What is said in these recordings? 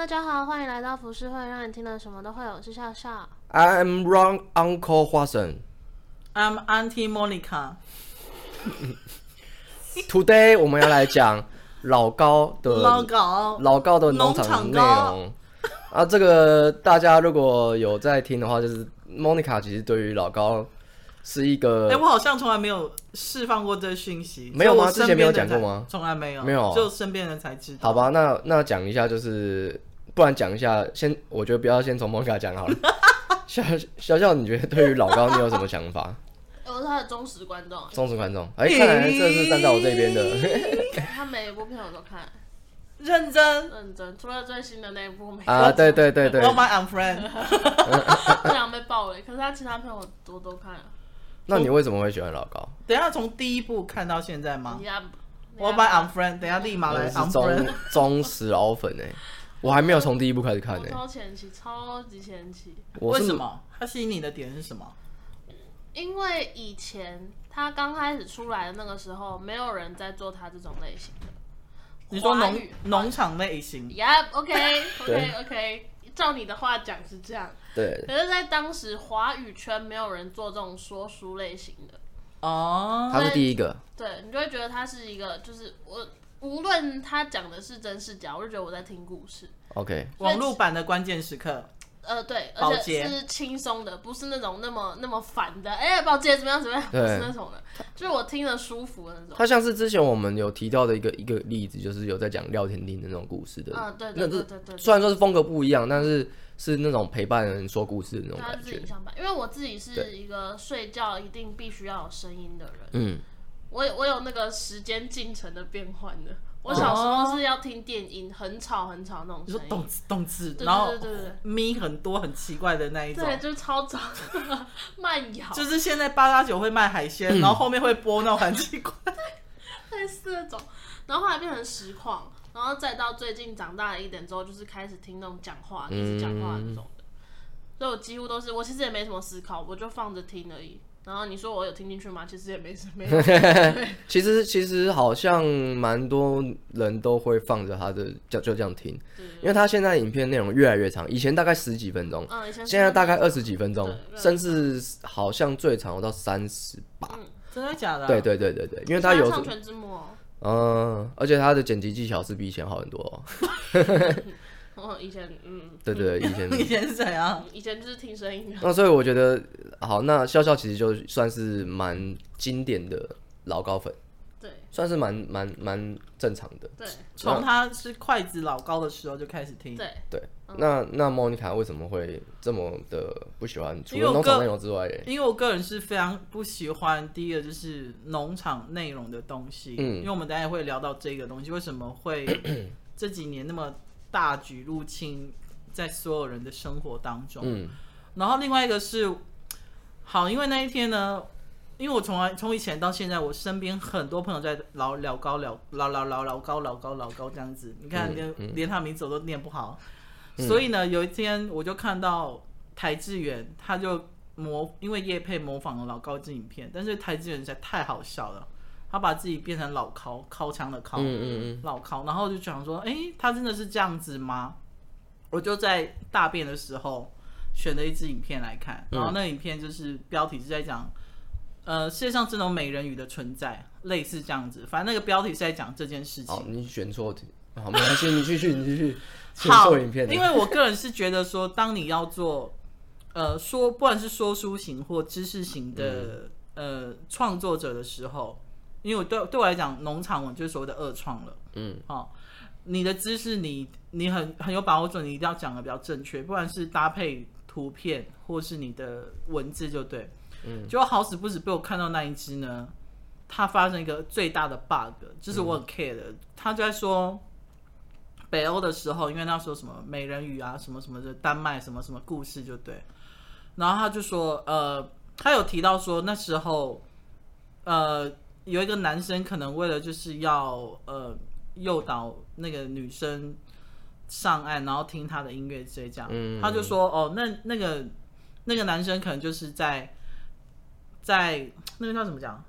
大家好，欢迎来到浮世会，让你听了什么都会有。我是笑笑。I am wrong, Uncle 花生。I'm Auntie Monica。Today 我们要来讲老高的老高老高的农场内容。啊，这个大家如果有在听的话，就是 Monica 其实对于老高是一个，哎、欸，我好像从来没有释放过这个讯息，没有吗？之前没有讲过吗？从来没有，没有，就身边人才知道。好吧，那那讲一下，就是不然讲一下，先我觉得不要先从 Monica 讲好了。小小小，你觉得对于老高你有什么想法？我是他的忠实观众，忠实观众。哎、欸，看来这是站在我这边的。他每一部片我都看。认真认真，除了最新的那一部没啊，对对对对，我买 Unfriend，不想被爆雷，可是他其他片我都都看了。那你为什么会喜欢老高？等一下从第一部看到现在吗？下我买 Unfriend，等一下立马来 Unfriend。忠实老粉哎，我还没有从第一部开始看呢。超前期，超级前期。为什么？它吸引你的点是什么？因为以前他刚开始出来的那个时候，没有人在做他这种类型的。你说农农场类型？Yep，OK，OK，OK。照你的话讲是这样。对。可是，在当时华语圈没有人做这种说书类型的。哦。他是第一个。对，你就会觉得他是一个，就是我无论他讲的是真是假，我就觉得我在听故事。OK。网络版的关键时刻。呃，对，而且是轻松的，不是那种那么那么烦的。哎、欸，宝杰怎么样？怎么样？不是那种的，就是我听着舒服的那种。他像是之前我们有提到的一个一个例子，就是有在讲廖天丁的那种故事的。啊，对对对对对。虽然说是风格不一样，但是是那种陪伴人说故事的那种感觉。他是影像版，因为我自己是一个睡觉一定必须要有声音的人。嗯。我有我有那个时间进程的变换的。我小时候是要听电音，很吵很吵那种声音，动次动次，然后咪很多很奇怪的那一种，对，就是超吵慢摇，就是现在八八九会卖海鲜，嗯、然后后面会播那种很奇怪，类似那种，然后后来变成实况，然后再到最近长大了一点之后，就是开始听那种讲话，一直讲话那种的，所以我几乎都是，我其实也没什么思考，我就放着听而已。然后你说我有听进去吗？其实也没什么。其实其实好像蛮多人都会放着他的就就这样听，因为他现在影片内容越来越长，以前大概十几分钟，现在大概二十几分钟，甚至好像最长有到三十八。真的假的？对对对对对，因为他有。全字幕。嗯，而且他的剪辑技巧是比以前好很多。哦，以前嗯，对对，以前 以前是怎样？以前就是听声音。那所以我觉得，好，那笑笑其实就算是蛮经典的老高粉，对，算是蛮蛮蛮正常的。对，从他是筷子老高的时候就开始听。对对，那那莫妮卡为什么会这么的不喜欢？除了农场内容之外，因为我个人是非常不喜欢第一个就是农场内容的东西。嗯，因为我们等下也会聊到这个东西，为什么会 这几年那么。大举入侵在所有人的生活当中，嗯，然后另外一个是，好，因为那一天呢，因为我从来从以前到现在，我身边很多朋友在老老高老老老老老高老高老高这样子，你看连、嗯、连他名字我都念不好，嗯、所以呢，有一天我就看到台志远，他就模因为叶佩模仿了老高这影片，但是台志远实在太好笑了。他把自己变成老尻尻枪的尻，嗯嗯嗯，老尻，然后就讲说，哎、欸，他真的是这样子吗？我就在大便的时候选了一支影片来看，然后那影片就是标题是在讲，呃，世界上真的有美人鱼的存在，类似这样子，反正那个标题是在讲这件事情。好，你选错题，好，没关系，你继续，你继续。好，因为我个人是觉得说，当你要做，呃，说不管是说书型或知识型的，嗯、呃，创作者的时候。因为我对对我来讲，农场文就是所谓的二创了。嗯，好、哦，你的知识你你很很有把握准，你一定要讲的比较正确，不管是搭配图片或是你的文字就对。嗯，就好死不死被我看到那一只呢，它发生一个最大的 bug，就是我很 care 的，他、嗯、就在说北欧的时候，因为那时候什么美人鱼啊，什么什么的丹麦什么什么故事就对，然后他就说，呃，他有提到说那时候，呃。有一个男生可能为了就是要呃诱导那个女生上岸，然后听他的音乐，这样，嗯、他就说哦，那那个那个男生可能就是在在那个叫怎么讲，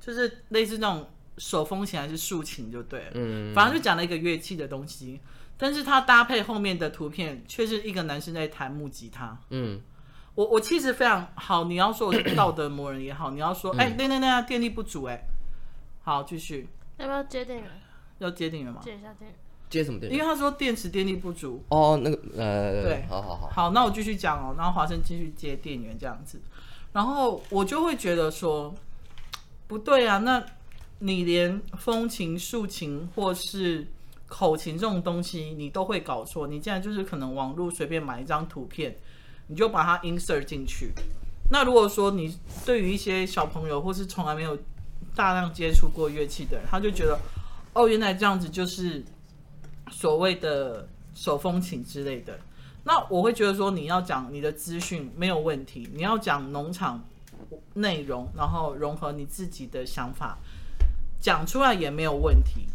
就是类似那种手风琴还是竖琴就对了，嗯，反正就讲了一个乐器的东西，但是他搭配后面的图片却是一个男生在弹木吉他，嗯，我我其实非常好，你要说我是道德魔人也好，你要说哎，那那那电力不足哎，好继续，要不要接电源？要接电源吗？接一下电源。接什么电源？因为他说电池电力不足。哦，那个呃，对，好好好。好，那我继续讲哦，然后华生继续接电源这样子，然后我就会觉得说，不对啊，那你连风琴、竖琴或是口琴这种东西你都会搞错，你竟然就是可能网络随便买一张图片，你就把它 insert 进去。那如果说你对于一些小朋友或是从来没有大量接触过乐器的人，他就觉得，哦，原来这样子就是。所谓的手风琴之类的，那我会觉得说，你要讲你的资讯没有问题，你要讲农场内容，然后融合你自己的想法，讲出来也没有问题。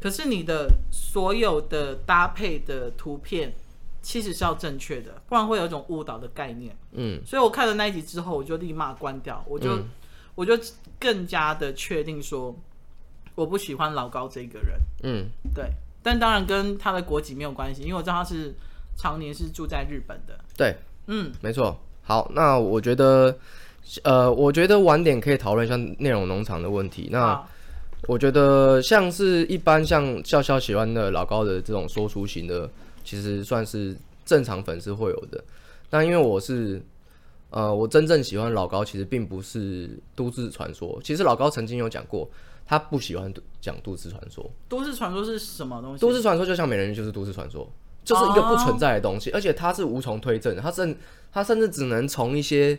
可是你的所有的搭配的图片其实是要正确的，不然会有一种误导的概念。嗯，所以我看了那一集之后，我就立马关掉，我就、嗯、我就更加的确定说，我不喜欢老高这个人。嗯，对。但当然跟他的国籍没有关系，因为我知道他是常年是住在日本的。对，嗯，没错。好，那我觉得，呃，我觉得晚点可以讨论一下内容农场的问题。那我觉得像是一般像笑笑喜欢的老高的这种说书型的，其实算是正常粉丝会有的。但因为我是，呃，我真正喜欢老高，其实并不是都市传说。其实老高曾经有讲过。他不喜欢讲都市传说。都市传说是什么东西？都市传说就像美人鱼，就是都市传说，就是一个不存在的东西，而且它是无从推证的。它甚，它甚至只能从一些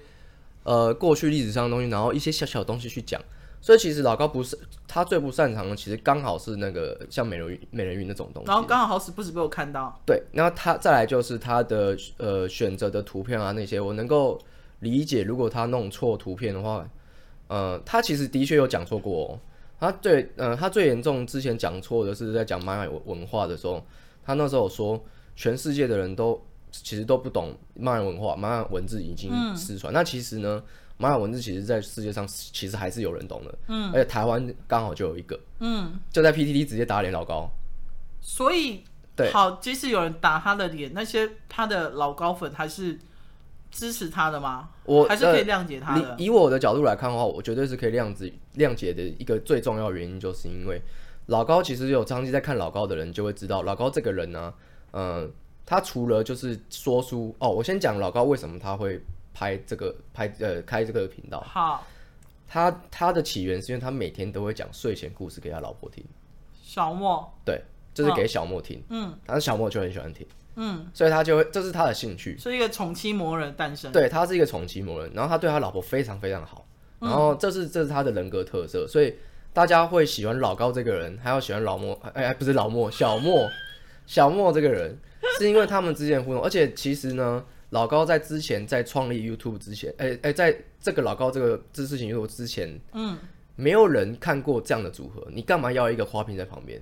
呃过去历史上的东西，然后一些小小的东西去讲。所以其实老高不是他最不擅长的，其实刚好是那个像美人鱼、美人鱼那种东西。然后刚好好死不死被我看到。对，然后他再来就是他的呃选择的图片啊那些，我能够理解，如果他弄错图片的话，呃，他其实的确有讲错过哦。他最呃，他最严重之前讲错的是在讲玛雅文化的时候，他那时候说全世界的人都其实都不懂玛雅文化，玛雅文字已经失传。那、嗯、其实呢，玛雅文字其实在世界上其实还是有人懂的，嗯，而且台湾刚好就有一个，嗯，就在 PTT 直接打脸老高，所以对，好，即使有人打他的脸，那些他的老高粉还是。支持他的吗？我还是可以谅解他的。以以我的角度来看的话，我绝对是可以谅解谅解的一个最重要原因，就是因为老高其实有长期在看老高的人就会知道，老高这个人呢、啊，嗯、呃，他除了就是说书哦，我先讲老高为什么他会拍这个拍呃开这个频道。好，他他的起源是因为他每天都会讲睡前故事给他老婆听。小莫，对，就是给小莫听。嗯，但是小莫就很喜欢听。嗯，所以他就会，这是他的兴趣，是一个宠妻魔人诞生。对，他是一个宠妻魔人，然后他对他老婆非常非常好，然后这是这是他的人格特色，所以大家会喜欢老高这个人，还有喜欢老莫，哎哎，不是老莫，小莫，小莫这个人，是因为他们之间的互动。而且其实呢，老高在之前在创立 YouTube 之前，哎哎，在这个老高这个知识型 YouTube 之前，嗯，没有人看过这样的组合，你干嘛要一个花瓶在旁边？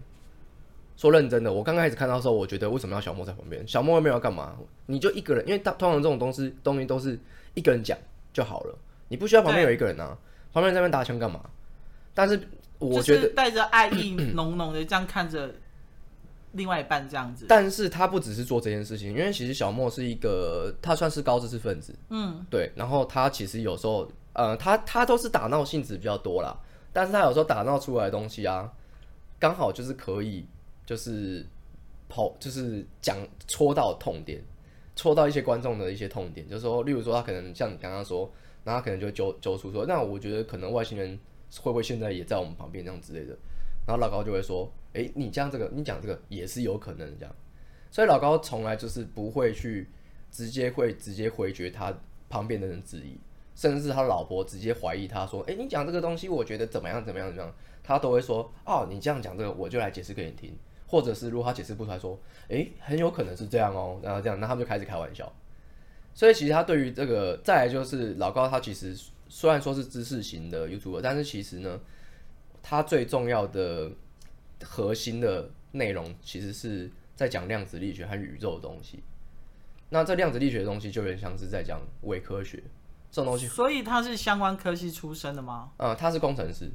说认真的，我刚开始看到的时候，我觉得为什么要小莫在旁边？小莫又没有要干嘛？你就一个人，因为他通常这种东西东西都是一个人讲就好了，你不需要旁边有一个人啊，旁边在那边打枪干嘛？但是我觉得带着爱意浓浓的这样看着另外一半这样子。但是他不只是做这件事情，因为其实小莫是一个他算是高知识分子，嗯，对，然后他其实有时候呃，他他都是打闹性质比较多啦，但是他有时候打闹出来的东西啊，刚好就是可以。就是跑，就是讲戳到痛点，戳到一些观众的一些痛点，就是说，例如说他可能像你刚刚说，那他可能就揪揪出说，那我觉得可能外星人会不会现在也在我们旁边这样之类的，然后老高就会说，诶、欸，你讲这个，你讲这个也是有可能这样，所以老高从来就是不会去直接会直接回绝他旁边的人质疑，甚至是他老婆直接怀疑他说，诶、你讲这个东西，我觉得怎么样怎么样怎么样，他都会说，哦，你这样讲这个，我就来解释给你听。或者是如果他解释不出来，说，诶，很有可能是这样哦，然后这样，那他们就开始开玩笑。所以其实他对于这个，再来就是老高，他其实虽然说是知识型的 YouTuber，但是其实呢，他最重要的核心的内容，其实是在讲量子力学和宇宙的东西。那这量子力学的东西，就有点像是在讲伪科学这种东西。所以他是相关科系出身的吗？嗯，他是工程师。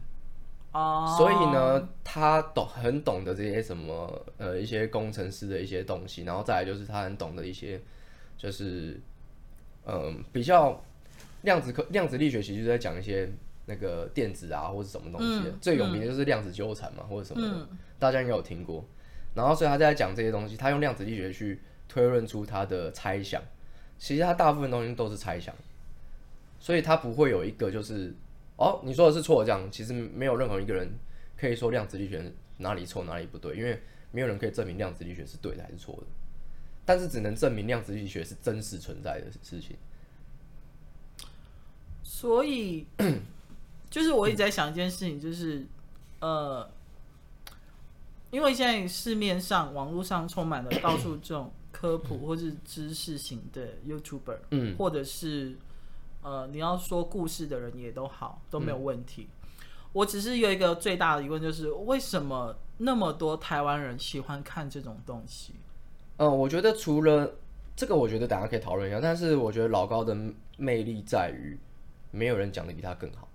哦，所以呢，他懂很懂得这些什么呃一些工程师的一些东西，然后再来就是他很懂得一些就是嗯、呃、比较量子科量子力学，其实就在讲一些那个电子啊或者什么东西、嗯，最有名的就是量子纠缠嘛、嗯、或者什么的、嗯，大家应该有听过。然后所以他在讲这些东西，他用量子力学去推论出他的猜想，其实他大部分东西都是猜想，所以他不会有一个就是。哦，你说的是错，这样其实没有任何一个人可以说量子力学哪里错哪里不对，因为没有人可以证明量子力学是对的还是错的，但是只能证明量子力学是真实存在的事情。所以，就是我一直在想一件事情，就是呃，因为现在市面上网络上充满了到处这种科普或是知识型的 YouTuber，嗯，或者是。呃，你要说故事的人也都好，都没有问题。嗯、我只是有一个最大的疑问，就是为什么那么多台湾人喜欢看这种东西？嗯，我觉得除了这个，我觉得大家可以讨论一下。但是我觉得老高的魅力在于，没有人讲的比他更好。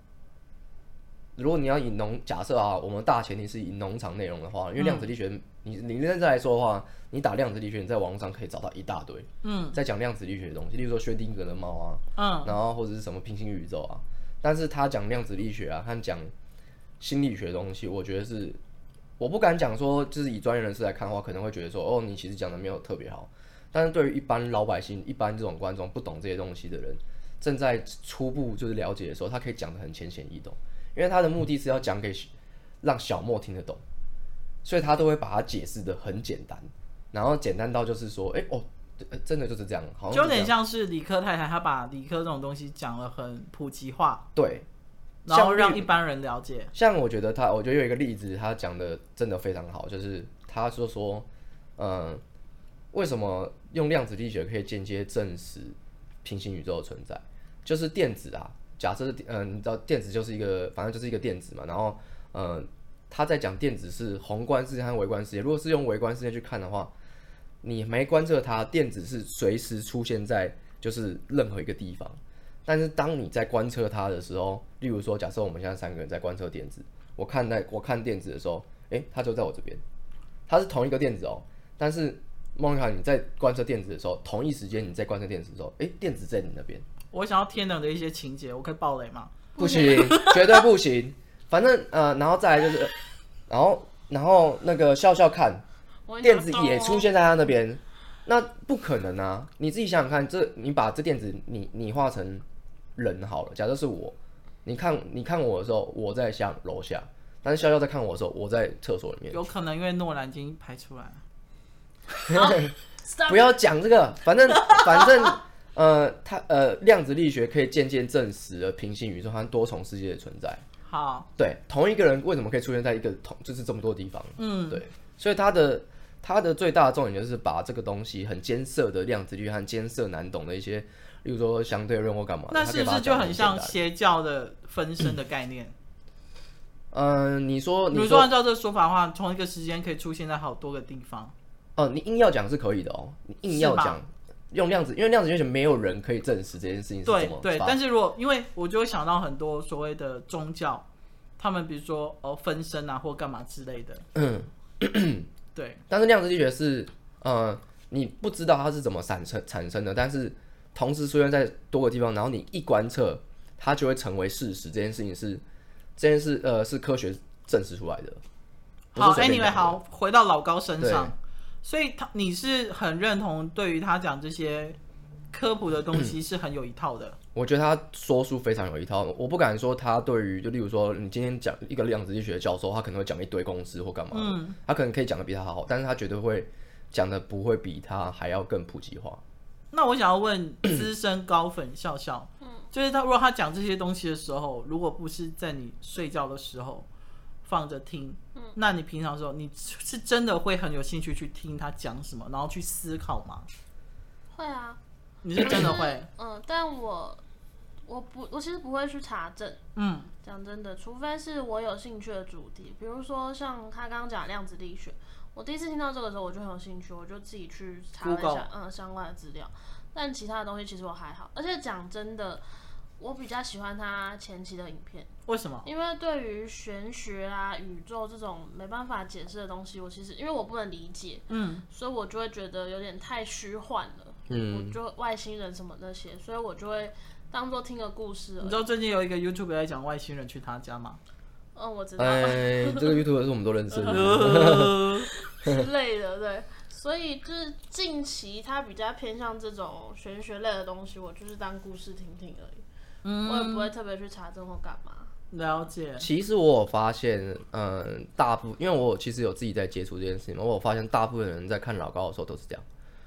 如果你要以农假设啊，我们大前提是以农场内容的话，因为量子力学。嗯。你你现在来说的话，你打量子力学，你在网络上可以找到一大堆，嗯，在讲量子力学的东西，例如说薛定谔的猫啊，嗯，然后或者是什么平行宇宙啊，但是他讲量子力学啊，他讲心理学的东西，我觉得是，我不敢讲说，就是以专业人士来看的话，可能会觉得说，哦，你其实讲的没有特别好，但是对于一般老百姓、一般这种观众不懂这些东西的人，正在初步就是了解的时候，他可以讲的很浅显易懂，因为他的目的是要讲给让小莫听得懂。所以他都会把它解释的很简单，然后简单到就是说，哎、欸、哦，真的就是这样，好有点像是理科太太，她把理科这种东西讲得很普及化，对，然后让一般人了解。像我觉得他，我觉得有一个例子，他讲的真的非常好，就是他说说，嗯，为什么用量子力学可以间接证实平行宇宙的存在？就是电子啊，假设，嗯，你知道电子就是一个，反正就是一个电子嘛，然后，嗯。他在讲电子是宏观世界和微观世界。如果是用微观世界去看的话，你没观测它，电子是随时出现在就是任何一个地方。但是当你在观测它的时候，例如说，假设我们现在三个人在观测电子，我看待我看电子的时候，诶，它就在我这边，它是同一个电子哦。但是孟妮卡，你在观测电子的时候，同一时间你在观测电子的时候，诶，电子在你那边。我想要天冷的一些情节，我可以爆雷吗？不行，绝对不行。反正呃，然后再来就是，然后然后那个笑笑看，电子也出现在他那边，那不可能啊！你自己想想看，这你把这电子你你画成人好了，假设是我，你看你看我的时候，我在下楼下，但是笑笑在看我的时候，我在厕所里面。有可能因为诺兰已经拍出来了。不要讲这个，反正 反正呃，它呃量子力学可以渐渐证实了平行宇宙和多重世界的存在。好，对，同一个人为什么可以出现在一个同就是这么多地方？嗯，对，所以它的它的最大的重点就是把这个东西很艰涩的量子力学和艰涩难懂的一些，例如说相对论或干嘛，那是不是就很像邪教的分身的概念？嗯，呃、你说，你说，按照这个说法的话，同一个时间可以出现在好多个地方。哦、呃，你硬要讲是可以的哦，你硬要讲用量子，因为量子力学没有人可以证实这件事情是怎么对对，但是如果因为我就会想到很多所谓的宗教。他们比如说哦分身啊或干嘛之类的，嗯，对。但是量子力学是，呃，你不知道它是怎么产生产生的，但是同时出现在多个地方，然后你一观测，它就会成为事实。这件事情是这件事呃是科学证实出来的。好，Anyway，好，回到老高身上，所以他你是很认同对于他讲这些科普的东西是很有一套的。我觉得他说书非常有一套，我不敢说他对于就例如说你今天讲一个量子力学的教授，他可能会讲一堆公式或干嘛的，嗯，他可能可以讲的比他好，但是他绝对会讲的不会比他还要更普及化。那我想要问资深高粉笑笑，嗯就是他如果他讲这些东西的时候，如果不是在你睡觉的时候放着听，嗯那你平常的时候你是真的会很有兴趣去听他讲什么，然后去思考吗？会啊，你是真的会，嗯，但我。我不，我其实不会去查证。嗯，讲真的，除非是我有兴趣的主题，比如说像他刚刚讲量子力学，我第一次听到这个时候，我就很有兴趣，我就自己去查了一下，嗯，相关的资料。但其他的东西其实我还好。而且讲真的，我比较喜欢他前期的影片。为什么？因为对于玄学啊、宇宙这种没办法解释的东西，我其实因为我不能理解，嗯，所以我就会觉得有点太虚幻了，嗯，我就外星人什么那些，所以我就会当做听个故事。你知道最近有一个 YouTube 在讲外星人去他家吗？嗯，我知道。哎，这个 YouTube 是我们都认识的 之类的，对。所以就是近期他比较偏向这种玄学类的东西，我就是当故事听听而已，嗯，我也不会特别去查证或干嘛。了解。其实我有发现，嗯，大部因为我其实有自己在接触这件事情嘛，我有发现大部分人在看老高的时候都是这样，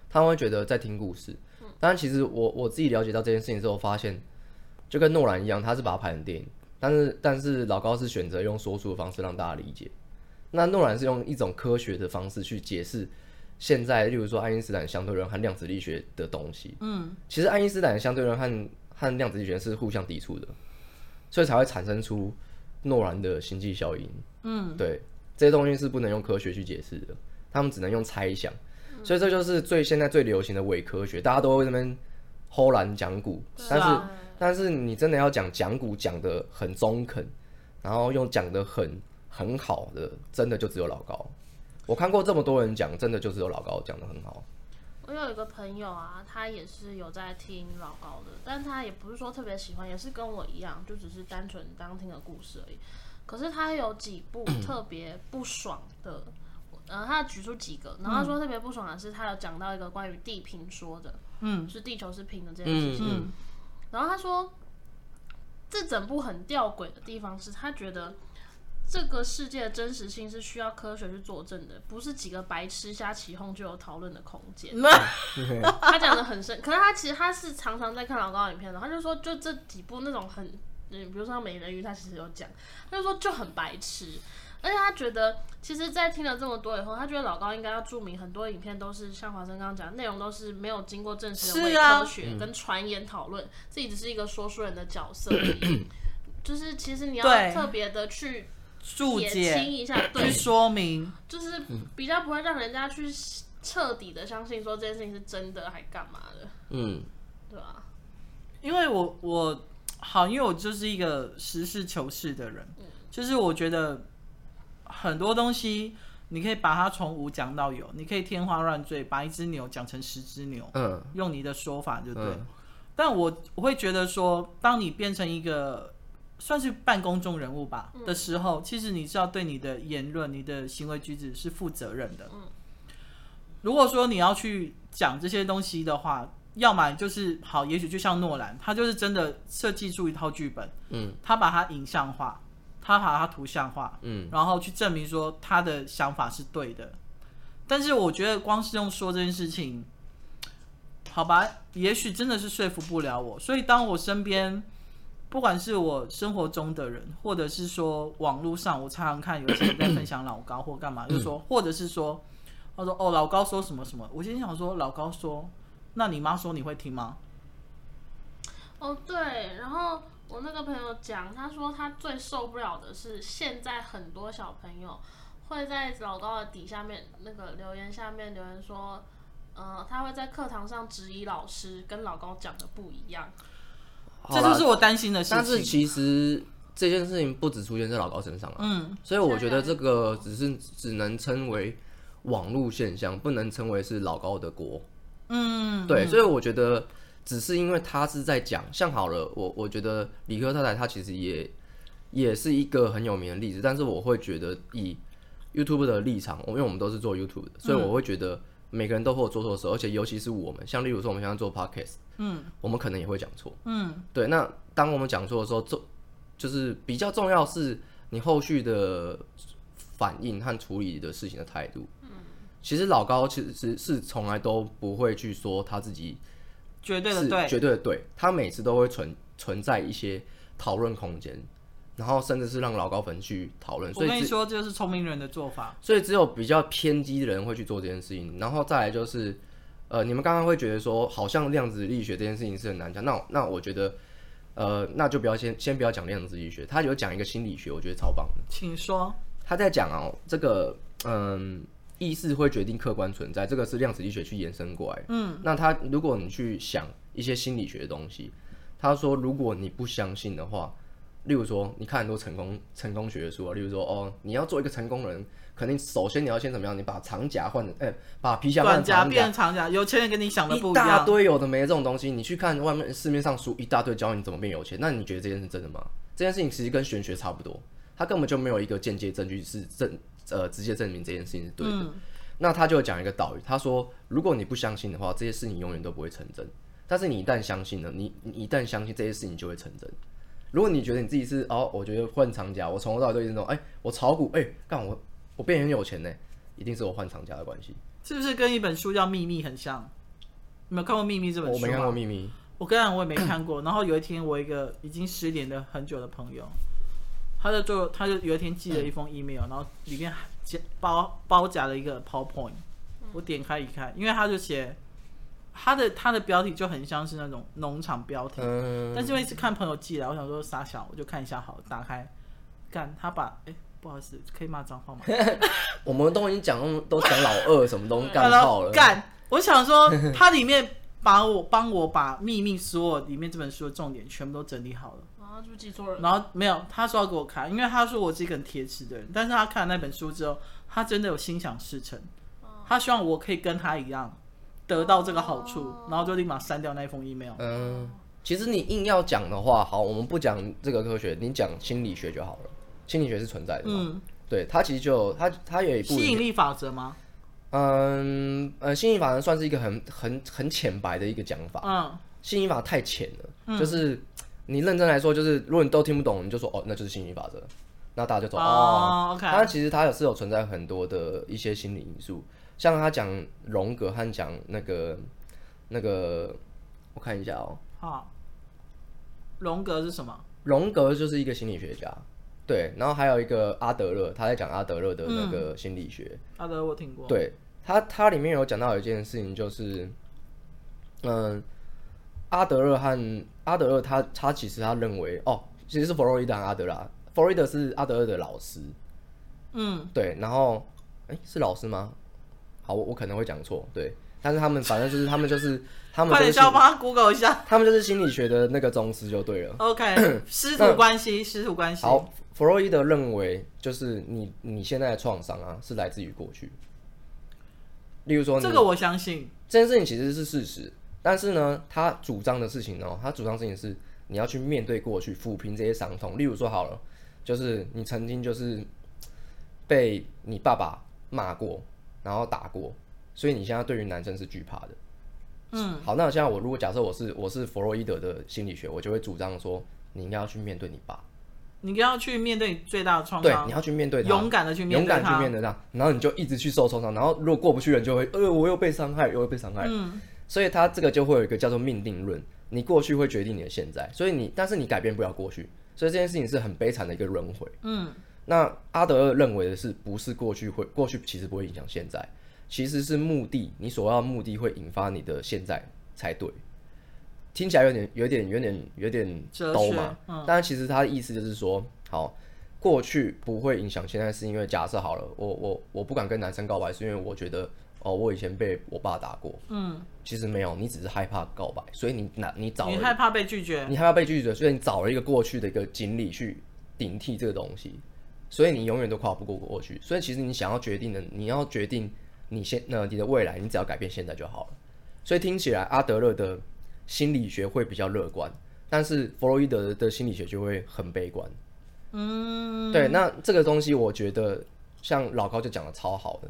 他们会觉得在听故事。嗯。但其实我我自己了解到这件事情之后，发现就跟诺兰一样，他是把它拍成电影，但是但是老高是选择用说书的方式让大家理解，那诺兰是用一种科学的方式去解释。现在，例如说爱因斯坦相对论和量子力学的东西，嗯，其实爱因斯坦相对论和和量子力学是互相抵触的，所以才会产生出诺兰的星际效应，嗯，对，这些东西是不能用科学去解释的，他们只能用猜想，所以这就是最现在最流行的伪科学，大家都会这边偷懒讲古，但是、啊、但是你真的要讲讲古讲的很中肯，然后用讲的很很好的，真的就只有老高。我看过这么多人讲，真的就只有老高讲的很好。我有一个朋友啊，他也是有在听老高的，但他也不是说特别喜欢，也是跟我一样，就只是单纯当听个故事而已。可是他有几部 特别不爽的，呃，他举出几个，然后他说特别不爽的是，他有讲到一个关于地平说的，嗯，是地球是平的这件事情。嗯嗯、然后他说，这整部很吊诡的地方是他觉得。这个世界的真实性是需要科学去佐证的，不是几个白痴瞎起哄就有讨论的空间。他讲的很深，可是他其实他是常常在看老高影片的，他就说就这几部那种很，嗯，比如说像美人鱼，他其实有讲，他就说就很白痴，而且他觉得，其实，在听了这么多以后，他觉得老高应该要注明很多影片都是像华生刚刚讲的，内容都是没有经过证实的伪科学跟传言讨论，自己只是一个说书人的角色而已。就是其实你要特别的去。注解一下，对，去说明，就是比较不会让人家去彻底的相信说这件事情是真的，还干嘛的？嗯，对吧？因为我我好，因为我就是一个实事求是的人，嗯，就是我觉得很多东西你可以把它从无讲到有，你可以天花乱坠，把一只牛讲成十只牛，嗯，用你的说法就对。嗯，但我我会觉得说，当你变成一个。算是半公众人物吧的时候，其实你是要对你的言论、你的行为举止是负责任的。如果说你要去讲这些东西的话，要么就是好，也许就像诺兰，他就是真的设计出一套剧本，嗯，他把它影像化，他把它图像化，嗯，然后去证明说他的想法是对的。但是我觉得光是用说这件事情，好吧，也许真的是说服不了我。所以当我身边。不管是我生活中的人，或者是说网络上，我常常看有些人在分享老高或干嘛，就说，或者是说，他说哦，老高说什么什么，我心想说，老高说，那你妈说你会听吗？哦，对，然后我那个朋友讲，他说他最受不了的是，现在很多小朋友会在老高的底下面那个留言下面留言说，呃，他会在课堂上质疑老师，跟老高讲的不一样。这就是我担心的事情。但是其实这件事情不只出现在老高身上啊，嗯，所以我觉得这个只是只能称为网络现象，不能称为是老高的锅。嗯，对，所以我觉得只是因为他是在讲，像好了，我我觉得理科太太她其实也也是一个很有名的例子，但是我会觉得以 YouTube 的立场，因为我们都是做 YouTube 的，所以我会觉得。每个人都会有做错的时候，而且尤其是我们，像例如说我们现在做 podcast，嗯，我们可能也会讲错，嗯，对。那当我们讲错的时候，重就是比较重要是你后续的反应和处理的事情的态度。嗯，其实老高其实是是从来都不会去说他自己绝对的对，绝对的对，他每次都会存存在一些讨论空间。然后甚至是让老高粉去讨论，所以我跟你说，这就是聪明人的做法。所以只有比较偏激的人会去做这件事情。然后再来就是，呃，你们刚刚会觉得说，好像量子力学这件事情是很难讲。那那我觉得，呃，那就不要先先不要讲量子力学，他有讲一个心理学，我觉得超棒的。请说。他在讲哦，这个嗯，意识会决定客观存在，这个是量子力学去延伸过来。嗯，那他如果你去想一些心理学的东西。他说，如果你不相信的话，例如说，你看很多成功成功学的书啊，例如说，哦，你要做一个成功人，肯定首先你要先怎么样？你把长夹换成，哎、欸，把皮夹换成长夹，变长夹。有钱人跟你想的不一样。一大堆有的没的这种东西，你去看外面市面上书一大堆教你怎么变有钱，那你觉得这件事真的吗？这件事情其实跟玄学差不多，他根本就没有一个间接证据是证呃直接证明这件事情是对的。嗯、那他就讲一个道理，他说，如果你不相信的话，这些事情永远都不会成真。但是你一旦相信了，你你一旦相信这些事情就会成真。如果你觉得你自己是哦，我觉得换长假，我从头到尾都是那种，哎，我炒股，哎，干我我变很有钱呢，一定是我换长假的关系。是不是跟一本书叫《秘密》很像？你有没有看过《秘密》这本书？我没看过《秘密》。我跟你讲，我也没看过。然后有一天，我一个已经失联了很久的朋友，他就做，他就有一天寄了一封 email，然后里面夹包包夹了一个 PowerPoint。我点开一看，因为他就写。他的他的标题就很像是那种农场标题，嗯、但是因为是看朋友寄来，我想说傻小，我就看一下好了，打开，干他把哎、欸、不好意思，可以骂脏话吗？我们都已经讲都讲老二什么东西干好了，干，我想说 他里面把我帮我把秘密所有里面这本书的重点全部都整理好了，然后就记错了，然后没有，他说要给我看，因为他说我是一个很铁齿的人，但是他看了那本书之后，他真的有心想事成，他希望我可以跟他一样。得到这个好处，然后就立马删掉那封 email。嗯，其实你硬要讲的话，好，我们不讲这个科学，你讲心理学就好了。心理学是存在的嘛？嗯，对，它其实就它它有一部吸引力法则吗？嗯呃，吸引力法则算是一个很很很浅白的一个讲法。嗯，吸引力法则太浅了，嗯、就是你认真来说，就是如果你都听不懂，你就说哦，那就是吸引力法则，那大家就走哦，哦。OK，但其实它也是有存在很多的一些心理因素。像他讲荣格和讲那个那个，我看一下哦。好，荣格是什么？荣格就是一个心理学家，对。然后还有一个阿德勒，他在讲阿德勒的那个心理学。嗯、阿德勒我听过。对他，他里面有讲到一件事情，就是，嗯，阿德勒和阿德勒他，他他其实他认为，哦，其实是弗洛伊德和阿德勒，弗洛伊德是阿德勒的老师。嗯，对。然后，哎，是老师吗？好，我我可能会讲错，对，但是他们反正就是他们就是他们，快点，叫我帮他 Google 一下，他们就是心理学的那个宗师就对了。OK，师徒关系，师徒关系。好，弗洛伊德认为就是你你现在的创伤啊是来自于过去，例如说这个我相信这件事情其实是事实，但是呢，他主张的事情呢，他主张事情是你要去面对过去，抚平这些伤痛。例如说好了，就是你曾经就是被你爸爸骂过。然后打过，所以你现在对于男生是惧怕的。嗯，好，那现在我如果假设我是我是弗洛伊德的心理学，我就会主张说，你应该要去面对你爸，你要去面对你最大的创伤，对，你要去面对他，勇敢的去面勇敢去面对他，然后你就一直去受创伤，然后如果过不去了，你就会，呃，我又被伤害，又会被伤害。嗯，所以他这个就会有一个叫做命定论，你过去会决定你的现在，所以你但是你改变不了过去，所以这件事情是很悲惨的一个轮回。嗯。那阿德勒认为的是，不是过去会过去其实不会影响现在，其实是目的，你所要的目的会引发你的现在才对。听起来有点有点有点有点兜嘛，嗯、但其实他的意思就是说，好，过去不会影响现在，是因为假设好了，我我我不敢跟男生告白，是因为我觉得哦，我以前被我爸打过，嗯，其实没有，你只是害怕告白，所以你拿你找，你害怕被拒绝，你害怕被拒绝，所以你找了一个过去的一个经历去顶替这个东西。所以你永远都跨不过过去，所以其实你想要决定的，你要决定你现那你的未来，你只要改变现在就好了。所以听起来阿德勒的心理学会比较乐观，但是弗洛伊德的心理学就会很悲观。嗯，对，那这个东西我觉得像老高就讲的超好的，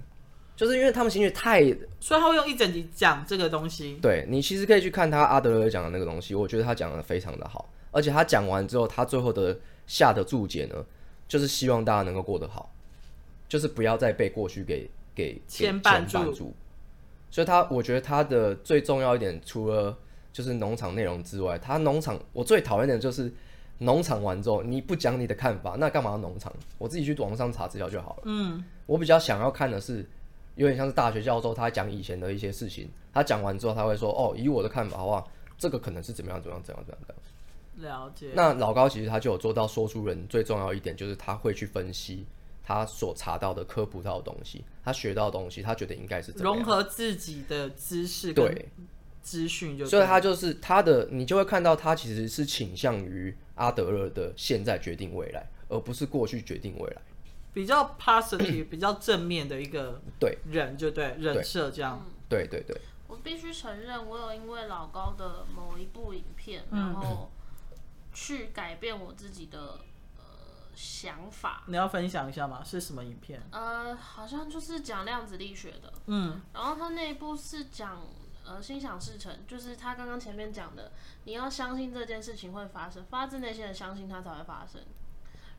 就是因为他们心理学太，所以他会用一整集讲这个东西。对，你其实可以去看他阿德勒讲的那个东西，我觉得他讲的非常的好，而且他讲完之后，他最后的下的注解呢，就是希望大家能够过得好，就是不要再被过去给给牵绊住。所以他，我觉得他的最重要一点，除了就是农场内容之外，他农场我最讨厌的就是农场完之后你不讲你的看法，那干嘛要农场？我自己去网上查资料就好了。嗯，我比较想要看的是，有点像是大学教授他讲以前的一些事情，他讲完之后他会说，哦，以我的看法的话，这个可能是怎么样怎么样怎么样怎么样的。了解。那老高其实他就有做到说书人最重要一点，就是他会去分析他所查到的科普到的东西，他学到的东西，他觉得应该是怎么样，融合自己的知识。对，资讯，就所以他就是他的，你就会看到他其实是倾向于阿德勒的现在决定未来，而不是过去决定未来，比较 positive，比较正面的一个对人，就对人设这样，对对对。我必须承认，我有因为老高的某一部影片，然后去改变我自己的呃。想法，你要分享一下吗？是什么影片？呃，好像就是讲量子力学的。嗯，然后他那一部是讲呃心想事成，就是他刚刚前面讲的，你要相信这件事情会发生，发自内心的相信它才会发生。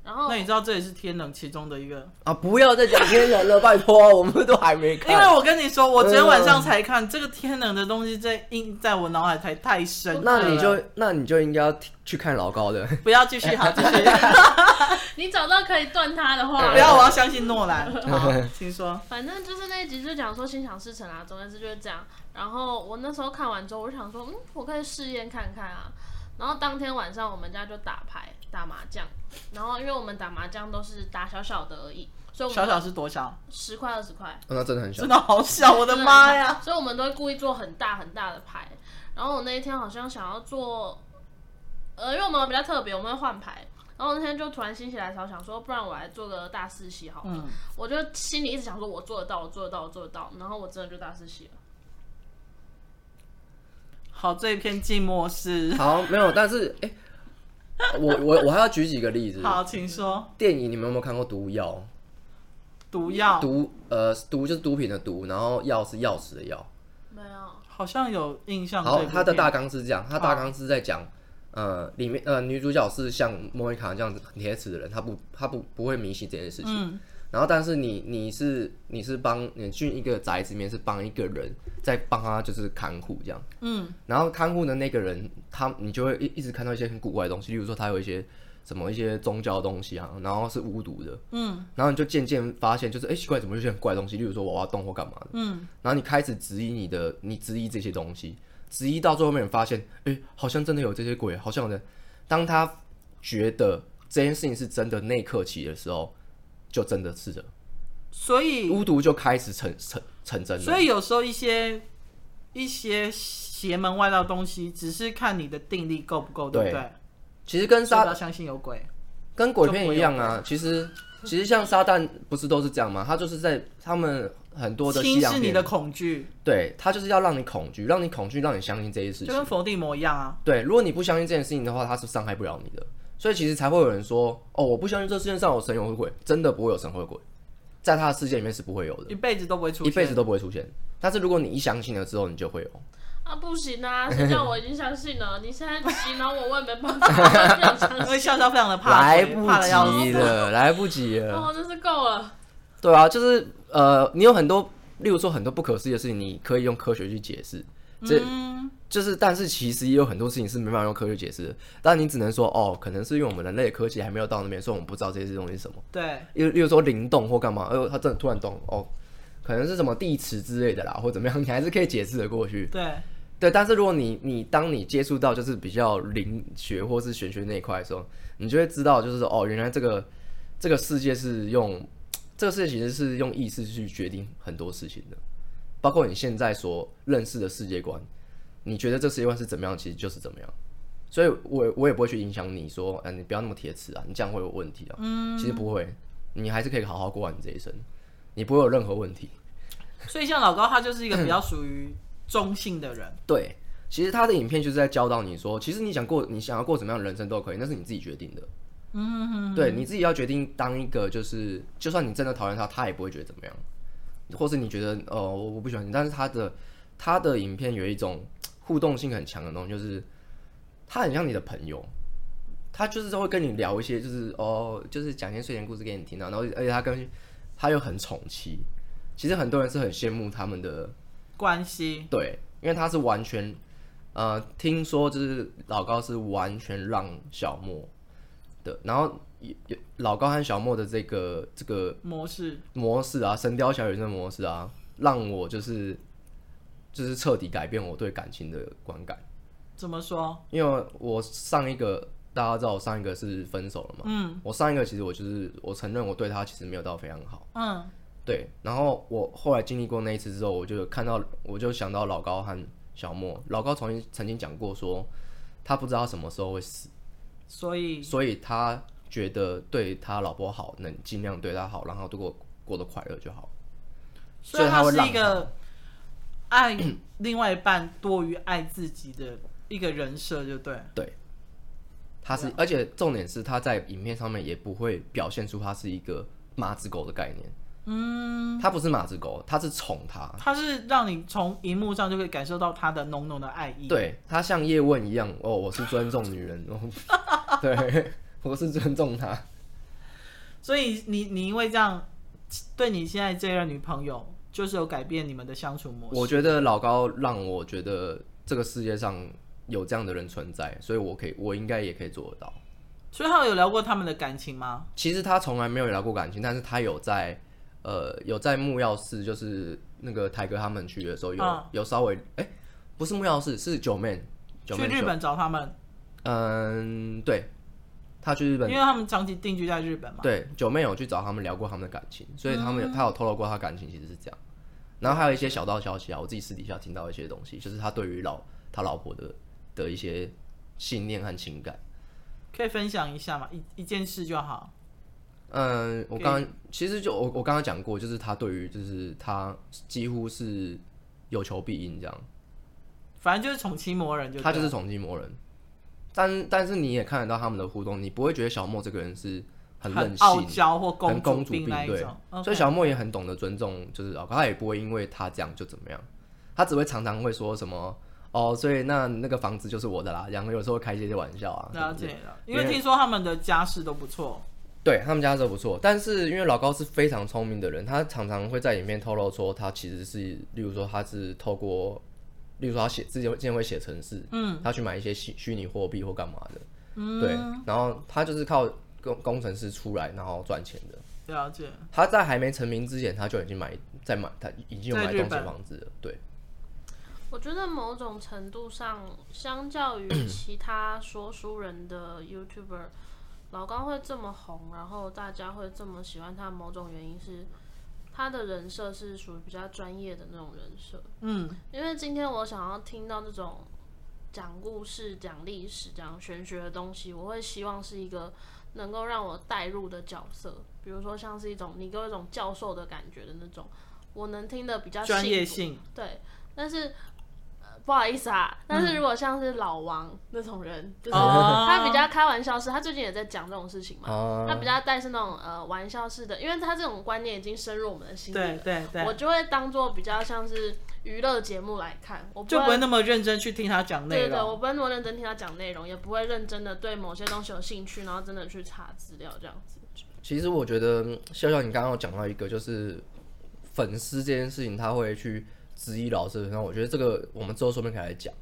然后，那你知道这也是天冷其中的一个啊！不要再讲天冷了，拜托，我们都还没看。因为我跟你说，我昨天晚上才看、呃、这个天冷的东西在，在印在我脑海才太深。那你就那你就应该要去看老高的。不要继续，好继续。你找到可以断他的话，不要，我要相信诺兰。好，请说。反正就是那一集就讲说心想事成啊，总之就是这样。然后我那时候看完之后，我就想说，嗯，我可以试验看看啊。然后当天晚上我们家就打牌。打麻将，然后因为我们打麻将都是打小小的而已，所以我们小小是多小？十块二十块，那真的很小，真的好小，我的妈呀！所以我们都会故意做很大很大的牌。然后我那一天好像想要做，呃，因为我们比较特别，我们会换牌。然后那天就突然心血来潮，想说，不然我来做个大四喜好了。嗯，我就心里一直想说，我做得到，我做得到，我做得到。然后我真的就大四喜了。好，这一片寂寞是好，没有，但是哎。欸 我我我还要举几个例子。好，请说。电影你们有没有看过毒药？毒药？毒呃毒就是毒品的毒，然后药是钥匙的药。没有，好像有印象。好，它的大纲是这样，它大纲是在讲，呃，里面呃女主角是像莫妮卡这样子很铁齿的人，她不她不不会迷信这件事情。嗯然后，但是你你是你是帮你去一个宅子里面是帮一个人在帮他就是看护这样，嗯，然后看护的那个人他你就会一一直看到一些很古怪的东西，例如说他有一些什么一些宗教的东西啊，然后是巫毒的，嗯，然后你就渐渐发现就是哎奇怪怎么有些很怪的东西，例如说娃娃洞或干嘛的，嗯，然后你开始质疑你的你质疑这些东西，质疑到最后面发现哎好像真的有这些鬼，好像的，当他觉得这件事情是真的那一刻起的时候。就真的是了，所以巫毒就开始成成成真了。所以有时候一些一些邪门外道东西，只是看你的定力够不够，对不对？其实跟撒旦相信有鬼，跟鬼片一样啊。其实其实像撒旦不是都是这样吗？他就是在他们很多的西洋片，你的恐惧，对，他就是要让你恐惧，让你恐惧，让你相信这些事情，就跟佛地魔一样啊。对，如果你不相信这件事情的话，他是伤害不了你的。所以其实才会有人说，哦，我不相信这世界上有神有鬼，真的不会有神会鬼，在他的世界里面是不会有的，一辈子都不会出现，一辈子都不会出现。但是如果你一相信了之后，你就会有。啊，不行啊！谁叫我已经相信了？你现在洗脑我，我也没办法。因为笑笑非常的怕，来不及了，来不及了。哦，真是够了。对啊，就是呃，你有很多，例如说很多不可思议的事情，你可以用科学去解释。这。嗯就是，但是其实也有很多事情是没办法用科学解释的。但你只能说，哦，可能是因为我们人类的科技还没有到那边，所以我们不知道这些东西是什么。对。例例如说灵动或干嘛，哎呦，它真的突然动，哦，可能是什么地磁之类的啦，或怎么样，你还是可以解释的过去。对。对，但是如果你你当你接触到就是比较灵学或是玄学那一块的时候，你就会知道，就是说，哦，原来这个这个世界是用这个世界其实是用意识去决定很多事情的，包括你现在所认识的世界观。你觉得这世界观是怎么样，其实就是怎么样，所以我我也不会去影响你说，哎、啊，你不要那么铁齿啊，你这样会有问题啊。嗯，其实不会，你还是可以好好过完你这一生，你不会有任何问题。所以像老高，他就是一个比较属于中性的人。对，其实他的影片就是在教导你说，其实你想过，你想要过什么样的人生都可以，那是你自己决定的。嗯哼哼，对，你自己要决定当一个，就是就算你真的讨厌他，他也不会觉得怎么样，或是你觉得哦，我不喜欢你，但是他的他的影片有一种。互动性很强的东西，就是他很像你的朋友，他就是会跟你聊一些，就是哦，就是讲一些睡前故事给你听啊。然后，而且他跟他又很宠妻，其实很多人是很羡慕他们的关系。对，因为他是完全，呃，听说就是老高是完全让小莫的，然后老高和小莫的这个这个模式模式啊，神雕侠侣这个模式啊，让我就是。就是彻底改变我对感情的观感。怎么说？因为我上一个大家知道，我上一个是分手了嘛。嗯。我上一个其实我就是我承认我对他其实没有到非常好。嗯。对。然后我后来经历过那一次之后，我就看到，我就想到老高和小莫。老高曾经曾经讲过说，他不知道什么时候会死，所以所以他觉得对他老婆好，能尽量对他好，然后度过过得快乐就好。所以他是一个爱另外一半多于爱自己的一个人设，就对。对。他是，而且重点是他在影片上面也不会表现出他是一个马子狗的概念。嗯，他不是马子狗，他是宠他。他是让你从荧幕上就可以感受到他的浓浓的爱意。对，他像叶问一样，哦，我是尊重女人，哦 对，我是尊重他。所以你你因为这样，对你现在这任女朋友，就是有改变你们的相处模式。我觉得老高让我觉得这个世界上有这样的人存在，所以我可以，我应该也可以做得到。所以他有聊过他们的感情吗？其实他从来没有聊过感情，但是他有在。呃，有在木曜室，就是那个台哥他们去的时候，有、嗯、有稍微，哎、欸，不是木曜室，是九妹，去日本找他们。嗯，对，他去日本，因为他们长期定居在日本嘛。对，九妹有去找他们聊过他们的感情，所以他们有、嗯、他有透露过他感情其实是这样。然后还有一些小道消息啊，我自己私底下听到一些东西，就是他对于老他老婆的的一些信念和情感，可以分享一下吗？一一件事就好。嗯，我刚刚其实就我我刚刚讲过，就是他对于就是他几乎是有求必应这样，反正就是宠妻魔人就，他就是宠妻魔人。但但是你也看得到他们的互动，你不会觉得小莫这个人是很任性、很傲娇或公主病。对，所以小莫也很懂得尊重，就是老高，他也不会因为他这样就怎么样，他只会常常会说什么哦，所以那那个房子就是我的啦，然后有时候开一些玩笑啊。了解了，因为听说他们的家世都不错。对他们家都不错，但是因为老高是非常聪明的人，他常常会在里面透露说，他其实是，例如说他是透过，例如说他写之前之前会写程式，嗯，他去买一些虚虚拟货币或干嘛的，嗯，对，然后他就是靠工工程师出来然后赚钱的。了解。他在还没成名之前，他就已经买在买，他已经有买东西房子了。对。我觉得某种程度上，相较于其他说书人的 YouTuber。老高会这么红，然后大家会这么喜欢他，某种原因是他的人设是属于比较专业的那种人设。嗯，因为今天我想要听到这种讲故事、讲历史、讲玄学的东西，我会希望是一个能够让我带入的角色，比如说像是一种你给我一种教授的感觉的那种，我能听得比较专业性。对，但是。不好意思啊，但是如果像是老王那种人，嗯、就是他比较开玩笑式，他最近也在讲这种事情嘛，嗯、他比较带是那种呃玩笑式的，因为他这种观念已经深入我们的心里了，对对对，我就会当做比较像是娱乐节目来看，我不就不会那么认真去听他讲内容，对对，我不会那么认真听他讲内容，也不会认真的对某些东西有兴趣，然后真的去查资料这样子。其实我觉得笑笑，你刚刚有讲到一个就是粉丝这件事情，他会去。质疑老师，然后我觉得这个我们之后说不定可以来讲，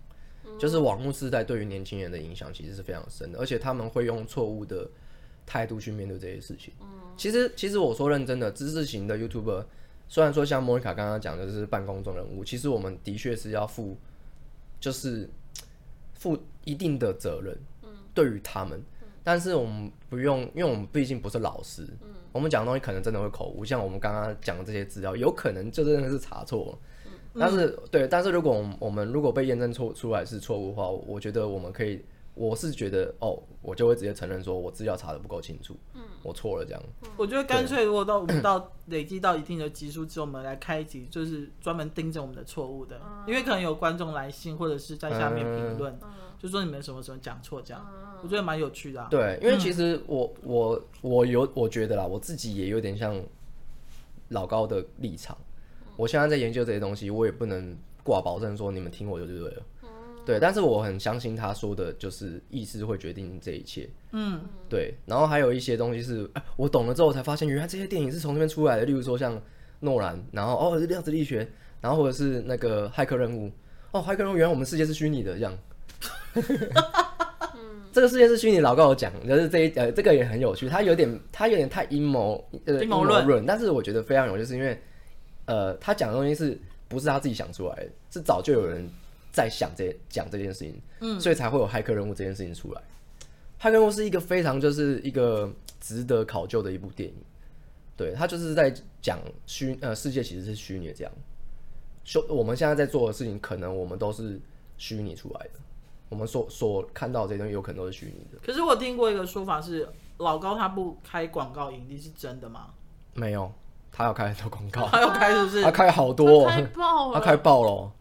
嗯、就是网络时代对于年轻人的影响其实是非常深的，而且他们会用错误的态度去面对这些事情。嗯、其实其实我说认真的，知识型的 YouTuber，虽然说像莫妮卡刚刚讲的就是半公众人物，其实我们的确是要负，就是负一定的责任，对于他们，嗯、但是我们不用，因为我们毕竟不是老师，嗯、我们讲的东西可能真的会口误，像我们刚刚讲的这些资料，有可能就真的是查错了。但是，嗯、对，但是如果我们，我们如果被验证错出来是错误的话，我觉得我们可以，我是觉得哦，我就会直接承认说我资料查的不够清楚，嗯，我错了这样。我觉得干脆如果到我们到累积到一定的级数之后，我们来开一集，就是专门盯着我们的错误的，因为可能有观众来信或者是在下面评论，嗯、就说你们什么什么讲错这样，我觉得蛮有趣的、啊。对，因为其实我我我有我觉得啦，我自己也有点像老高的立场。我现在在研究这些东西，我也不能挂保证说你们听我就对了。嗯、对，但是我很相信他说的，就是意识会决定这一切。嗯，对。然后还有一些东西是，哎，我懂了之后才发现，原来这些电影是从那边出来的。例如说像诺兰，然后哦，量子力学，然后或者是那个骇客任务。哦，骇客任务，原来我们世界是虚拟的，这样。这个世界是虚拟，老高有讲，就是这一呃，这个也很有趣。他有点，他有点太阴谋呃，阴谋论。但是我觉得非常有趣，就是因为。呃，他讲的东西是不是他自己想出来的？是早就有人在想这讲这件事情，嗯，所以才会有骇客任务这件事情出来。骇客任务是一个非常就是一个值得考究的一部电影，对，他就是在讲虚呃世界其实是虚拟的这样，修我们现在在做的事情，可能我们都是虚拟出来的。我们所所看到的这些东西，有可能都是虚拟的。可是我听过一个说法是，老高他不开广告盈利是真的吗？没有，他要开很多广告，他要开是不是？他开好多，他开爆了，他开爆了。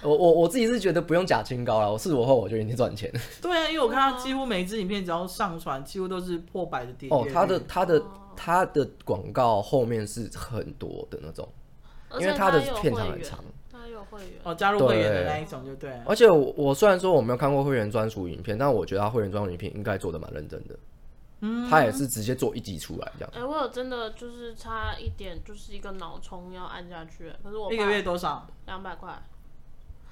我我我自己是觉得不用假清高了，我是我后我就一定赚钱。对啊，因为我看他几乎每一支影片只要上传，几乎都是破百的点阅。哦，他的他的他的广告后面是很多的那种，因为他的片长很长。他有会员哦，加入会员的那一种就对。而且我我虽然说我没有看过会员专属影片，但我觉得他会员专属影片应该做的蛮认真的。嗯，他也是直接做一集出来这样。哎、欸，我有真的就是差一点，就是一个脑充要按下去，可是我一个月多少？两百块。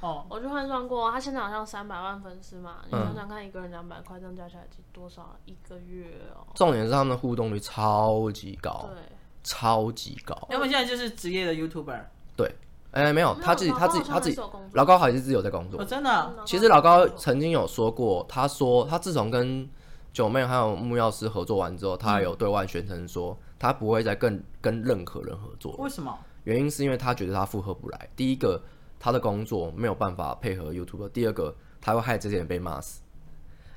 哦，我就换算过，他现在好像三百万粉丝嘛，你想想看，一个人两百块，这样加起来多少？一个月哦。重点是他们的互动率超级高，对，超级高。他们现在就是职业的 YouTuber。对，哎，没有，他自己他自己他自己，老高还是自己有在工作。真的。其实老高曾经有说过，他说他自从跟九妹还有木曜师合作完之后，他有对外宣称说，他不会再更跟任何人合作。为什么？原因是因为他觉得他负荷不来。第一个。他的工作没有办法配合 YouTube。第二个，他会害这些人被骂死，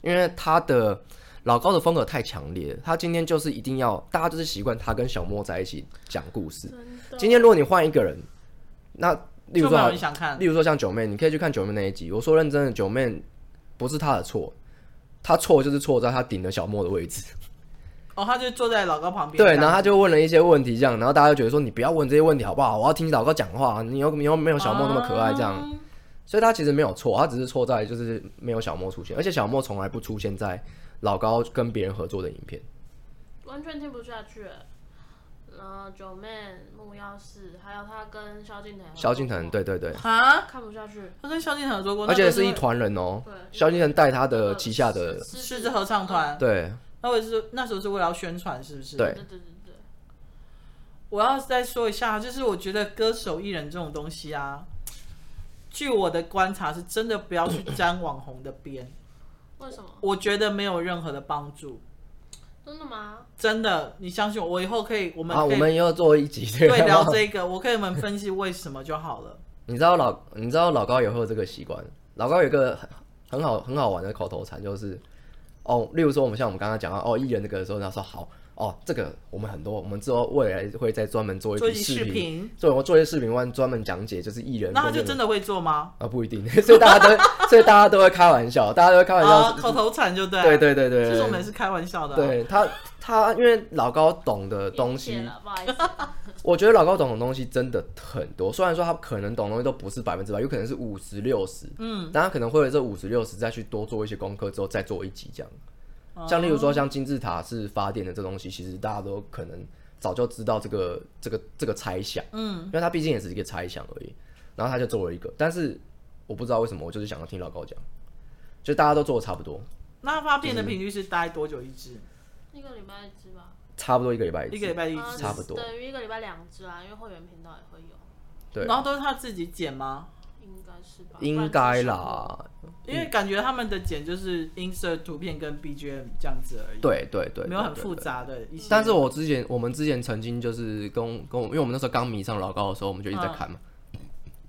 因为他的老高的风格太强烈了。他今天就是一定要，大家就是习惯他跟小莫在一起讲故事。今天如果你换一个人，那例如说，例如说像九妹，你可以去看九妹那一集。我说认真的，九妹不是他的错，他错就是错在他顶了小莫的位置。哦，他就坐在老高旁边。对，然后他就问了一些问题，这样，然后大家就觉得说，你不要问这些问题好不好？我要听老高讲话。你又你又没有小莫那么可爱，这样。啊、所以他其实没有错，他只是错在就是没有小莫出现，而且小莫从来不出现在老高跟别人合作的影片。完全听不下去。然后九妹、木曜四，还有他跟萧敬腾。萧敬腾，对对对。啊，看不下去。他跟萧敬腾合作过，而且是一团人哦。对。萧敬腾带他的旗下的狮子合唱团。对。那我是那时候是为了要宣传，是不是？对对对对。我要再说一下，就是我觉得歌手艺人这种东西啊，据我的观察，是真的不要去沾网红的边。为什么？我觉得没有任何的帮助。真的吗？真的，你相信我，我以后可以，我们啊，我们以后做一集对聊这个，我可以们分析为什么就好了。你知道老你知道老高也会有这个习惯，老高有一个很很好很好玩的口头禅，就是。哦，例如说，我们像我们刚刚讲到哦，艺人那个的时候，他说好哦，这个我们很多，我们之后未来会再专门做一期视频，做我做一些视频，完专门讲解就是艺人。那他就真的会做吗？啊，不一定，所以大家都 所以大家都会开玩笑，大家都会开玩笑，啊、口头禅就对，对对对对，其实我们也是开玩笑的、啊。对他他因为老高懂的东西，不好意思。我觉得老高懂的东西真的很多，虽然说他可能懂的东西都不是百分之百，有可能是五十六十，嗯，但他可能会有这五十六十再去多做一些功课之后再做一集这样。像例如说，像金字塔是发电的这东西，其实大家都可能早就知道这个这个这个猜想，嗯，因为它毕竟也是一个猜想而已。然后他就做了一个，但是我不知道为什么，我就是想要听老高讲，就大家都做的差不多。那发电的频率是大概多久一支？一个礼拜一支吧。差不多一个礼拜一支。一个礼拜一支，差不多。等于一个礼拜两支啊，因为会员频道也会有。对。然后都是他自己剪吗？应该是吧，应该啦，因为感觉他们的剪就是 insert 图片跟 BGM 这样子而已。对对对，没有很复杂的一些。但是我之前我们之前曾经就是跟跟我，因为我们那时候刚迷上老高的时候，我们就一直在看嘛。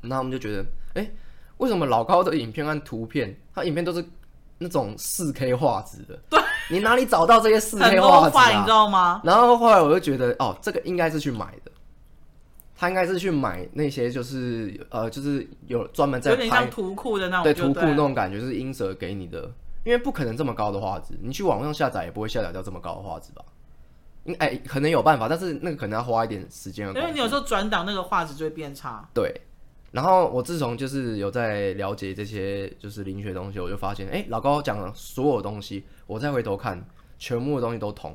那、嗯、我们就觉得，哎、欸，为什么老高的影片和图片，他影片都是那种四 K 画质的？对，你哪里找到这些四 K 画质啊？你知道吗？然后后来我就觉得，哦，这个应该是去买的。他应该是去买那些，就是呃，就是有专门在拍，有点像图库的那种，对，图库那种感觉，就是音色给你的，因为不可能这么高的画质，你去网上下载也不会下载到这么高的画质吧？应哎，可能有办法，但是那个可能要花一点时间。因为你有时候转档那个画质就会变差。对。然后我自从就是有在了解这些就是灵学东西，我就发现，哎，老高讲的所有东西，我再回头看，全部的东西都通。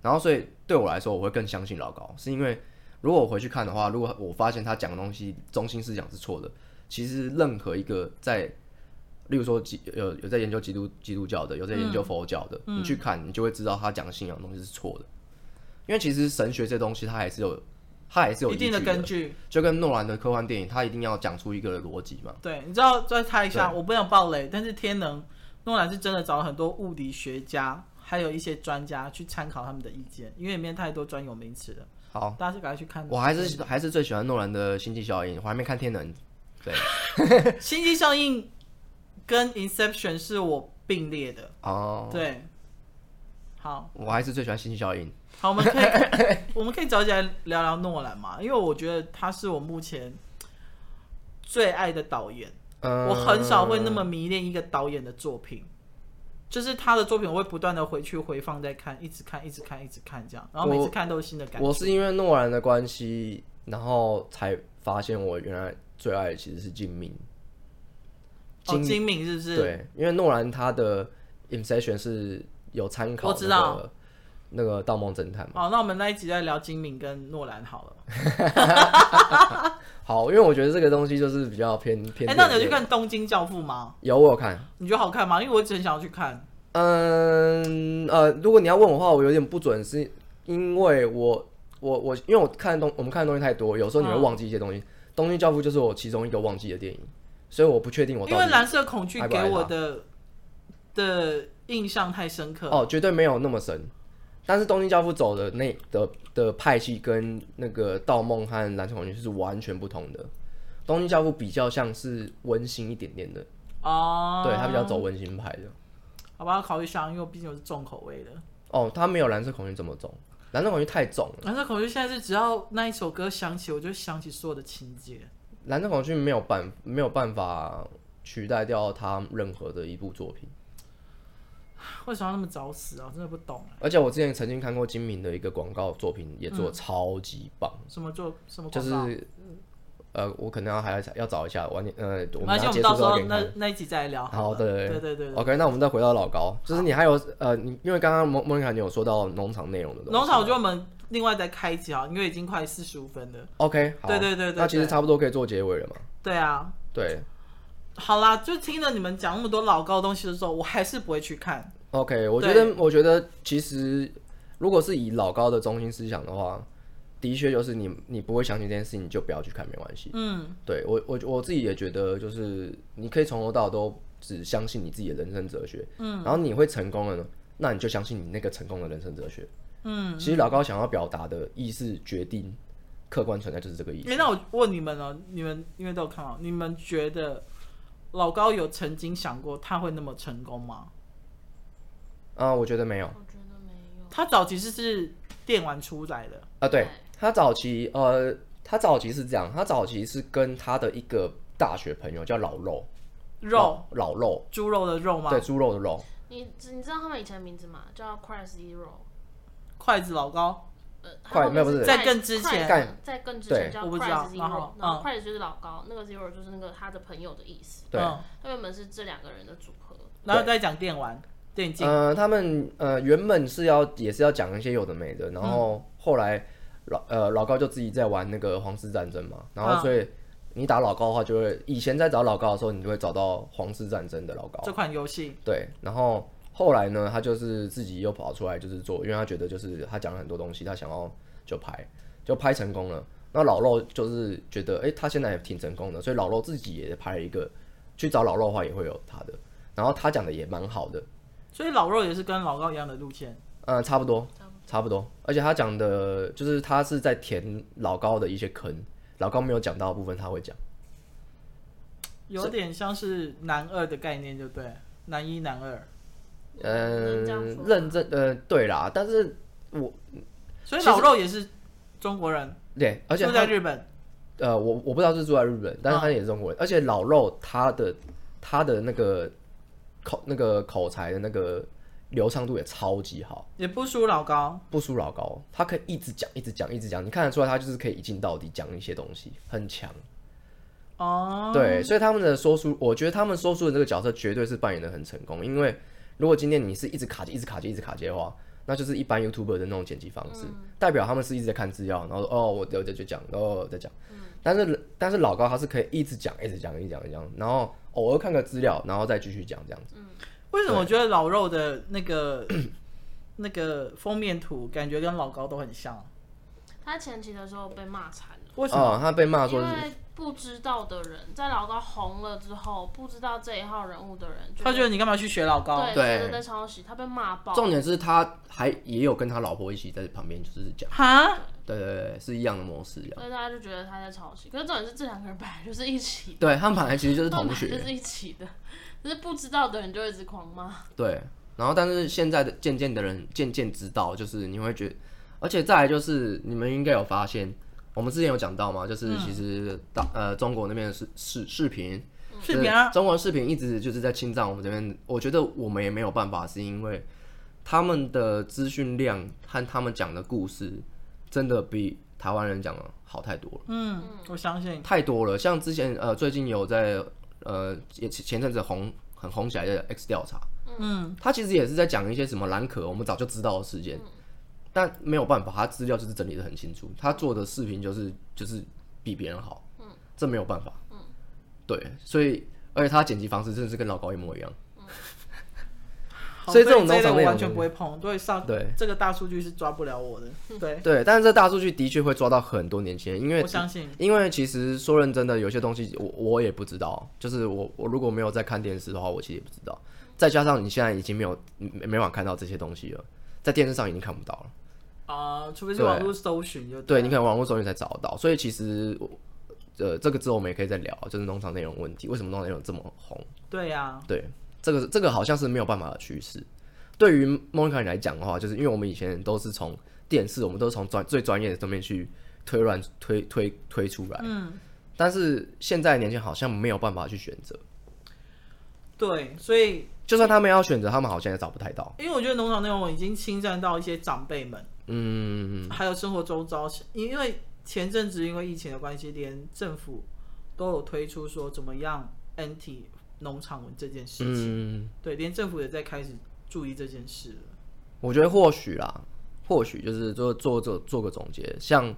然后所以对我来说，我会更相信老高，是因为。如果我回去看的话，如果我发现他讲的东西中心思想是错的，其实任何一个在，例如说基有有在研究基督基督教的，有在研究佛教的，嗯、你去看，你就会知道他讲的信仰的东西是错的。因为其实神学这东西，它还是有，它还是有一定的根据。就跟诺兰的科幻电影，他一定要讲出一个逻辑嘛。对，你知道再猜一下，我不想爆雷，但是天能诺兰是真的找了很多物理学家，还有一些专家去参考他们的意见，因为里面太多专有名词了。好，大家是赶快去看。我还是还是最喜欢诺兰的《星际效应》，我还没看《天能》。对，《星际效应》跟《Inception》是我并列的哦。对，好，我还是最喜欢《星际效应》。好，我们可以 我们可以找起来聊聊诺兰嘛，因为我觉得他是我目前最爱的导演。嗯、我很少会那么迷恋一个导演的作品，就是他的作品，我会不断的回去回放再看，一直看，一直看，一直看这样，然后每次看都有新的感觉。我是因为诺兰的关系，然后才发现我原来最爱的其实是金敏。金、哦、金敏是不是？对，因为诺兰他的《Inception》是有参考，我知道。那个《盗梦侦探》嘛，好，那我们那一集再聊金敏跟诺兰好了。好，因为我觉得这个东西就是比较偏偏。哎、欸，那你有去看《东京教父》吗？有，我有看。你觉得好看吗？因为我一直很想要去看。嗯呃，如果你要问我的话，我有点不准，是因为我我我，因为我看的东我们看的东西太多，有时候你会忘记一些东西。嗯《东京教父》就是我其中一个忘记的电影，所以我不确定我。因为《蓝色恐惧》给我的的印象太深刻。哦，绝对没有那么深。但是《东京教父》走的那的的派系跟那个《盗梦》和《蓝色恐惧》是完全不同的。《东京教父》比较像是温馨一点点的哦，对，他比较走温馨派的。好吧，要考虑一下，因为我毕竟我是重口味的。哦，他没有《蓝色恐惧》这么重，《蓝色恐惧》太重了。《蓝色恐惧》现在是只要那一首歌响起，我就想起所有的情节。《蓝色恐惧》没有办没有办法取代掉他任何的一部作品。为什么要那么早死啊？真的不懂。而且我之前曾经看过金明的一个广告作品，也做得超级棒。嗯、什么做什么？就是呃，我可能要还要要找一下，晚点呃，我们结束之后那那一集再来聊。好，对对对对对。OK，那我们再回到老高，就是你还有呃，你因为刚刚莫莫妮卡你有说到农场内容的东西。农场，我觉得我们另外再开一集啊，因为已经快四十五分了。OK，好，对对对对，那其实差不多可以做结尾了嘛。对啊，对。好啦，就听了你们讲那么多老高的东西的时候，我还是不会去看。OK，我觉得，我觉得其实，如果是以老高的中心思想的话，的确就是你，你不会相信这件事情，你就不要去看，没关系。嗯，对我，我我自己也觉得，就是你可以从头到尾都只相信你自己的人生哲学。嗯，然后你会成功了呢，那你就相信你那个成功的人生哲学。嗯，其实老高想要表达的意思，决定客观存在就是这个意思。欸，那我问你们哦，你们因为都有看到，你们觉得老高有曾经想过他会那么成功吗？啊、嗯，我觉得没有。我觉得没有。他早期是是电玩出来的啊，对，他早期呃，他早期是这样，他早期是跟他的一个大学朋友叫老肉，肉老肉，猪肉的肉吗？对，猪肉的肉。你你知道他们以前的名字吗？叫 Cry Zero，筷子老高。呃，快没有不是在更之前，在更之前叫 Cry Zero，然后，然后 Cry 就是老高，那个 Zero 就是那个他的朋友的意思。对，他原本是这两个人的组合，然后再讲电玩。电竞。呃，他们呃原本是要也是要讲一些有的没的，然后后来老呃老高就自己在玩那个皇室战争嘛，然后所以你打老高的话，就会以前在找老高的时候，你就会找到皇室战争的老高。这款游戏。对，然后后来呢，他就是自己又跑出来就是做，因为他觉得就是他讲了很多东西，他想要就拍，就拍成功了。那老肉就是觉得哎、欸，他现在也挺成功的，所以老肉自己也拍了一个，去找老肉的话也会有他的，然后他讲的也蛮好的。所以老肉也是跟老高一样的路线，嗯，差不多，差不多。而且他讲的，就是他是在填老高的一些坑，老高没有讲到的部分他会讲，有点像是男二的概念，就对，男一男二。嗯，认真，呃，对啦，但是我，所以老肉也是中国人，对，而且住在日本。呃，我我不知道是住在日本，但是他也是中国人，哦、而且老肉他的他的那个。口那个口才的那个流畅度也超级好，也不输老高，不输老高，他可以一直讲，一直讲，一直讲，你看得出来他就是可以一镜到底讲一些东西，很强。哦，对，所以他们的说书，我觉得他们说书的这个角色绝对是扮演的很成功，因为如果今天你是一直卡机，一直卡机，一直卡机的话，那就是一般 YouTuber 的那种剪辑方式，嗯、代表他们是一直在看资料，然后哦，我我就就讲，哦，在讲。但是但是老高他是可以一直讲，一直讲，一直讲，一直讲，然后偶尔看个资料，然后再继续讲这样子。为什么我觉得老肉的那个那个封面图感觉跟老高都很像？他前期的时候被骂惨了。为什么？哦、他被骂说是，因为不知道的人，在老高红了之后，不知道这一号人物的人，他觉得你干嘛去学老高？对，对对，在抄袭，他被骂爆。重点是他还也有跟他老婆一起在旁边，就是讲哈，对对对，是一样的模式一样。所以大家就觉得他在抄袭。可是重点是这两个人本来就是一起的，对他们本来其实就是同学，就是一起的，就是不知道的人就一直狂骂。对，然后但是现在的渐渐的人渐渐知道，就是你会觉得，而且再来就是你们应该有发现。我们之前有讲到嘛，就是其实大、嗯、呃中国那边的视视视频，视频啊，中国视频一直就是在侵占我们这边。我觉得我们也没有办法，是因为他们的资讯量和他们讲的故事，真的比台湾人讲的好太多了。嗯，我相信太多了。像之前呃最近有在呃前前阵子红很红起来的 X 调查，嗯，他其实也是在讲一些什么蓝可我们早就知道的事件。嗯但没有办法，他资料就是整理的很清楚，他做的视频就是就是比别人好，嗯，这没有办法，嗯，对，所以而且他剪辑方式真的是跟老高一模一样，嗯，所以这种农场我完全不会碰，对上对这个大数据是抓不了我的，对对，但是这大数据的确会抓到很多年轻人，因为我相信，因为其实说认真的，有些东西我我也不知道，就是我我如果没有在看电视的话，我其实也不知道，再加上你现在已经没有没没法看到这些东西了，在电视上已经看不到了。啊、呃，除非是网络搜寻就对，对，你可能网络搜寻才找得到。所以其实，呃，这个之后我们也可以再聊，就是农场内容问题，为什么农场内容这么红？对呀、啊，对，这个这个好像是没有办法的趋势。对于莫妮卡来讲的话，就是因为我们以前都是从电视，我们都是从专最专业的上面去推乱推推推出来，嗯，但是现在年轻人好像没有办法去选择。对，所以就算他们要选择，他们好像也找不太到。因为我觉得农场内容已经侵占到一些长辈们。嗯，还有生活周遭，因为前阵子因为疫情的关系，连政府都有推出说怎么样 anti 农场文这件事情。嗯，对，连政府也在开始注意这件事了。我觉得或许啦，或许就是做做做做个总结。像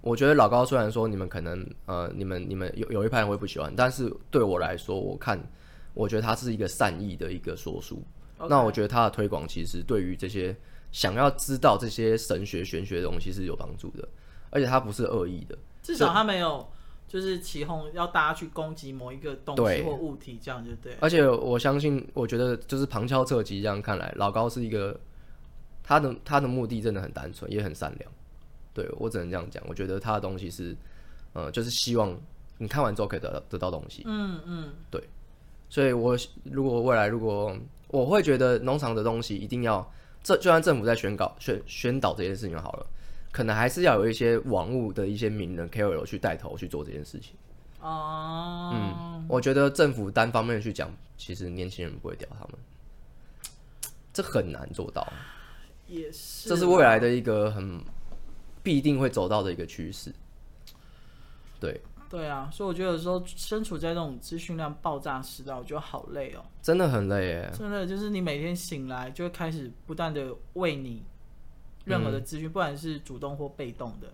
我觉得老高虽然说你们可能呃，你们你们有有一派人会不喜欢，但是对我来说，我看我觉得他是一个善意的一个说书。那我觉得他的推广其实对于这些。想要知道这些神学玄学的东西是有帮助的，而且他不是恶意的，至少他没有就是起哄要大家去攻击某一个东西或物体，这样就对。而且我相信，我觉得就是旁敲侧击这样看来，老高是一个他的他的目的真的很单纯，也很善良。对，我只能这样讲，我觉得他的东西是，呃，就是希望你看完之后可以得到得到东西。嗯嗯，对。所以我如果未来如果我会觉得农场的东西一定要。这就算政府在宣告宣宣导这件事情好了，可能还是要有一些网络的一些名人 KOL 去带头去做这件事情。哦，嗯，我觉得政府单方面去讲，其实年轻人不会屌他们，这很难做到。也是，这是未来的一个很必定会走到的一个趋势。对。对啊，所以我觉得有时候身处在这种资讯量爆炸时代，我觉得好累哦，真的很累耶。真的就是你每天醒来就会开始不断的为你任何的资讯，嗯，不管是主动或被动的。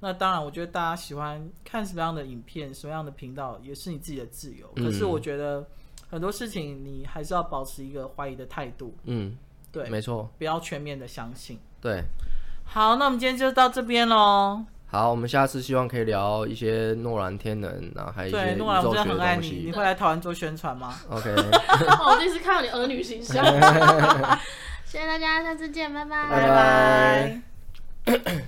那当然，我觉得大家喜欢看什么样的影片、什么样的频道，也是你自己的自由。可是我觉得很多事情你还是要保持一个怀疑的态度。嗯，对，没错，不要全面的相信。对，好，那我们今天就到这边喽。好，我们下次希望可以聊一些诺兰天能，然后还有一些宇宙学的东西。对，诺兰，我真的很爱你。你会来台湾做宣传吗？OK。我第一次看到你儿女形象。谢谢大家，下次见，拜拜。拜拜。